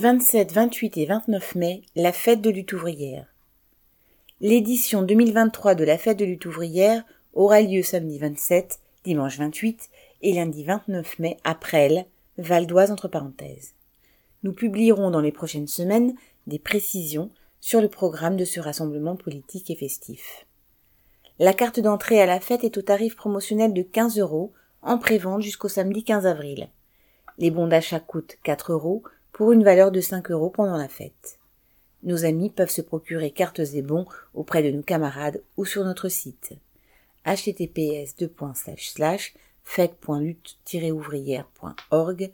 27, 28 et 29 mai, la fête de lutte ouvrière. L'édition 2023 de la fête de lutte ouvrière aura lieu samedi 27, dimanche 28 et lundi 29 mai à Presles, Val d'Oise entre parenthèses. Nous publierons dans les prochaines semaines des précisions sur le programme de ce rassemblement politique et festif. La carte d'entrée à la fête est au tarif promotionnel de 15 euros en prévente jusqu'au samedi 15 avril. Les bons d'achat coûtent 4 euros pour une valeur de 5 euros pendant la fête. Nos amis peuvent se procurer cartes et bons auprès de nos camarades ou sur notre site https fête.lutte-ouvrière.org